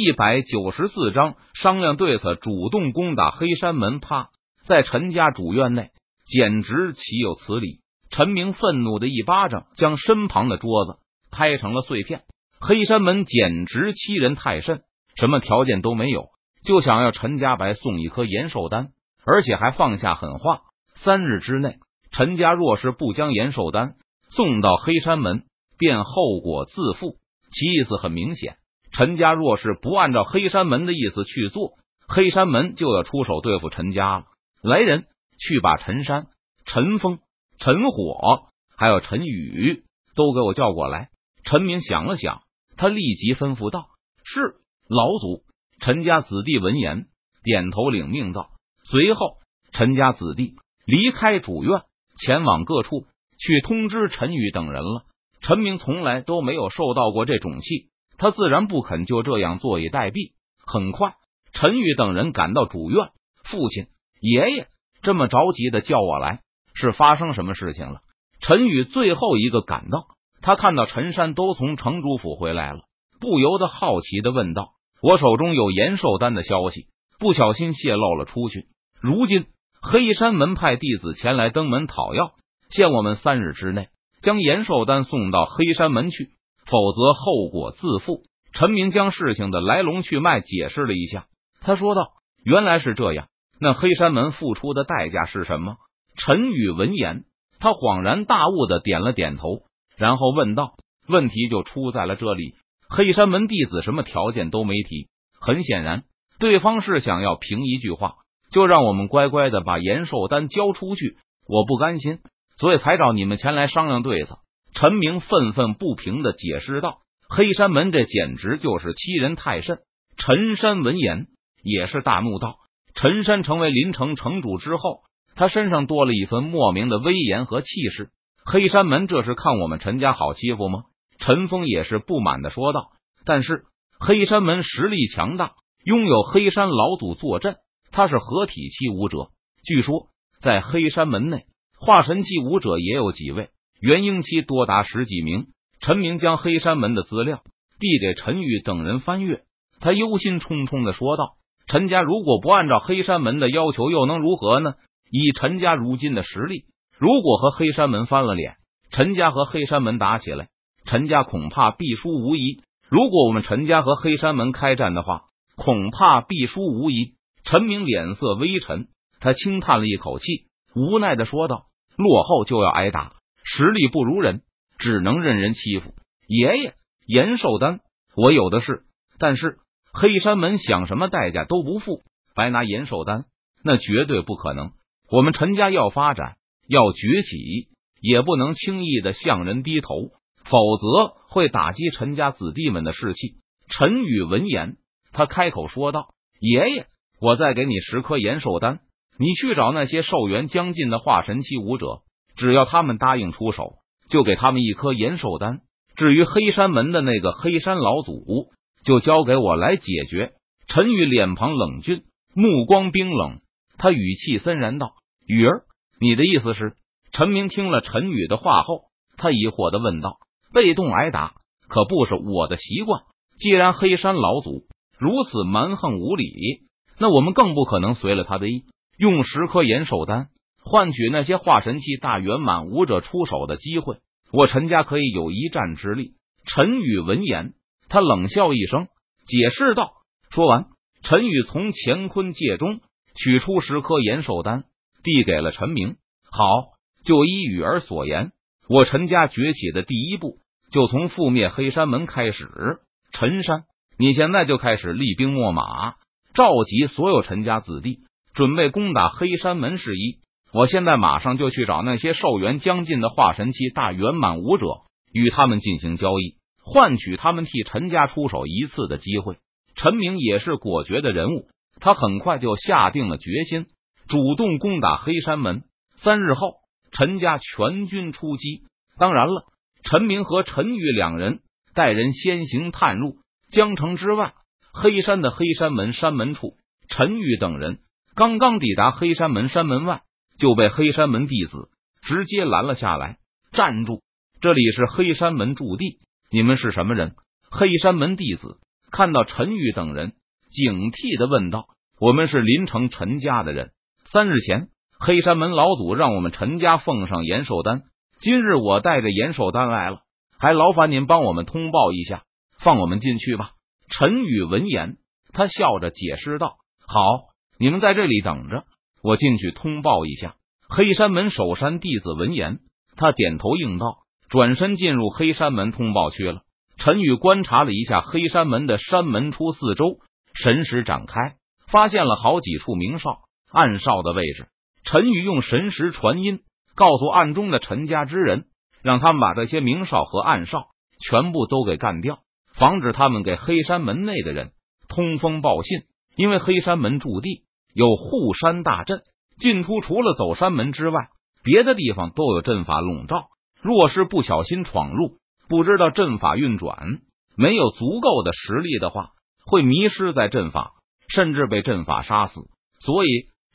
一百九十四章商量对策，主动攻打黑山门。啪，在陈家主院内，简直岂有此理！陈明愤怒的一巴掌将身旁的桌子拍成了碎片。黑山门简直欺人太甚，什么条件都没有，就想要陈家白送一颗延寿丹，而且还放下狠话：三日之内，陈家若是不将延寿丹送到黑山门，便后果自负。其意思很明显。陈家若是不按照黑山门的意思去做，黑山门就要出手对付陈家了。来人，去把陈山、陈峰、陈火还有陈宇都给我叫过来。陈明想了想，他立即吩咐道：“是老祖。”陈家子弟闻言点头领命道。随后，陈家子弟离开主院，前往各处去通知陈宇等人了。陈明从来都没有受到过这种气。他自然不肯就这样坐以待毙。很快，陈宇等人赶到主院。父亲、爷爷这么着急的叫我来，是发生什么事情了？陈宇最后一个赶到，他看到陈山都从城主府回来了，不由得好奇的问道：“我手中有延寿丹的消息，不小心泄露了出去。如今黑山门派弟子前来登门讨要，限我们三日之内将延寿丹送到黑山门去。”否则后果自负。陈明将事情的来龙去脉解释了一下，他说道：“原来是这样，那黑山门付出的代价是什么？”陈宇闻言，他恍然大悟的点了点头，然后问道：“问题就出在了这里，黑山门弟子什么条件都没提，很显然，对方是想要凭一句话就让我们乖乖的把延寿丹交出去。我不甘心，所以才找你们前来商量对策。”陈明愤愤不平的解释道：“黑山门这简直就是欺人太甚。”陈山闻言也是大怒道：“陈山成为临城城主之后，他身上多了一分莫名的威严和气势。黑山门这是看我们陈家好欺负吗？”陈峰也是不满的说道：“但是黑山门实力强大，拥有黑山老祖坐镇，他是合体期武者。据说在黑山门内，化神期武者也有几位。”元婴期多达十几名。陈明将黑山门的资料递给陈宇等人翻阅，他忧心忡忡的说道：“陈家如果不按照黑山门的要求，又能如何呢？以陈家如今的实力，如果和黑山门翻了脸，陈家和黑山门打起来，陈家恐怕必输无疑。如果我们陈家和黑山门开战的话，恐怕必输无疑。”陈明脸色微沉，他轻叹了一口气，无奈的说道：“落后就要挨打。”实力不如人，只能任人欺负。爷爷，延寿丹我有的是，但是黑山门想什么代价都不付，白拿延寿丹那绝对不可能。我们陈家要发展，要崛起，也不能轻易的向人低头，否则会打击陈家子弟们的士气。陈宇闻言，他开口说道：“爷爷，我再给你十颗延寿丹，你去找那些寿元将近的化神期武者。”只要他们答应出手，就给他们一颗延寿丹。至于黑山门的那个黑山老祖，就交给我来解决。陈宇脸庞冷峻，目光冰冷，他语气森然道：“雨儿，你的意思是？”陈明听了陈宇的话后，他疑惑的问道：“被动挨打可不是我的习惯。既然黑山老祖如此蛮横无理，那我们更不可能随了他的意，用十颗延寿丹。”换取那些化神期大圆满武者出手的机会，我陈家可以有一战之力。陈宇闻言，他冷笑一声，解释道：“说完，陈宇从乾坤界中取出十颗延寿丹，递给了陈明。好，就依雨儿所言，我陈家崛起的第一步，就从覆灭黑山门开始。陈山，你现在就开始厉兵秣马，召集所有陈家子弟，准备攻打黑山门事宜。”我现在马上就去找那些寿元将近的化神期大圆满武者，与他们进行交易，换取他们替陈家出手一次的机会。陈明也是果决的人物，他很快就下定了决心，主动攻打黑山门。三日后，陈家全军出击。当然了，陈明和陈宇两人带人先行探入江城之外黑山的黑山门山门处。陈宇等人刚刚抵达黑山门山门外。就被黑山门弟子直接拦了下来。站住！这里是黑山门驻地，你们是什么人？黑山门弟子看到陈玉等人，警惕的问道：“我们是林城陈家的人。三日前，黑山门老祖让我们陈家奉上延寿丹。今日我带着延寿丹来了，还劳烦您帮我们通报一下，放我们进去吧。”陈宇闻言，他笑着解释道：“好，你们在这里等着，我进去通报一下。”黑山门守山弟子闻言，他点头应道，转身进入黑山门通报去了。陈宇观察了一下黑山门的山门出四周，神识展开，发现了好几处明哨、暗哨的位置。陈宇用神识传音，告诉暗中的陈家之人，让他们把这些明哨和暗哨全部都给干掉，防止他们给黑山门内的人通风报信。因为黑山门驻地有护山大阵，进出除了走山门之外，别的地方都有阵法笼罩。若是不小心闯入，不知道阵法运转，没有足够的实力的话，会迷失在阵法，甚至被阵法杀死。所以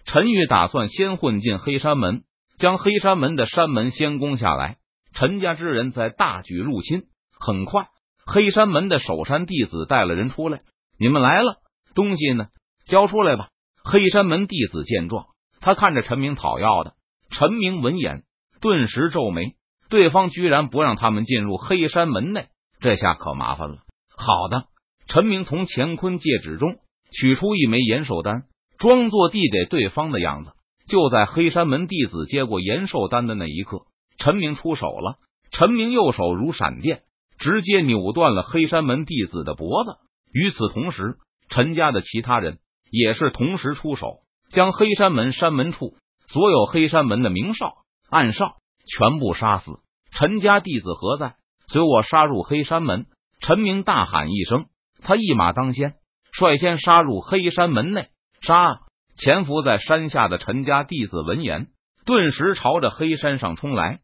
陈玉打算先混进黑山门，将黑山门的山门先攻下来。陈家之人在大举入侵。很快，黑山门的守山弟子带了人出来：“你们来了，东西呢？交出来吧！”黑山门弟子见状，他看着陈明讨要的。陈明闻言，顿时皱眉。对方居然不让他们进入黑山门内，这下可麻烦了。好的，陈明从乾坤戒指中取出一枚延寿丹，装作递给对方的样子。就在黑山门弟子接过延寿丹的那一刻，陈明出手了。陈明右手如闪电，直接扭断了黑山门弟子的脖子。与此同时，陈家的其他人也是同时出手，将黑山门山门处所有黑山门的明哨、暗哨。全部杀死！陈家弟子何在？随我杀入黑山门！陈明大喊一声，他一马当先，率先杀入黑山门内。杀！潜伏在山下的陈家弟子闻言，顿时朝着黑山上冲来。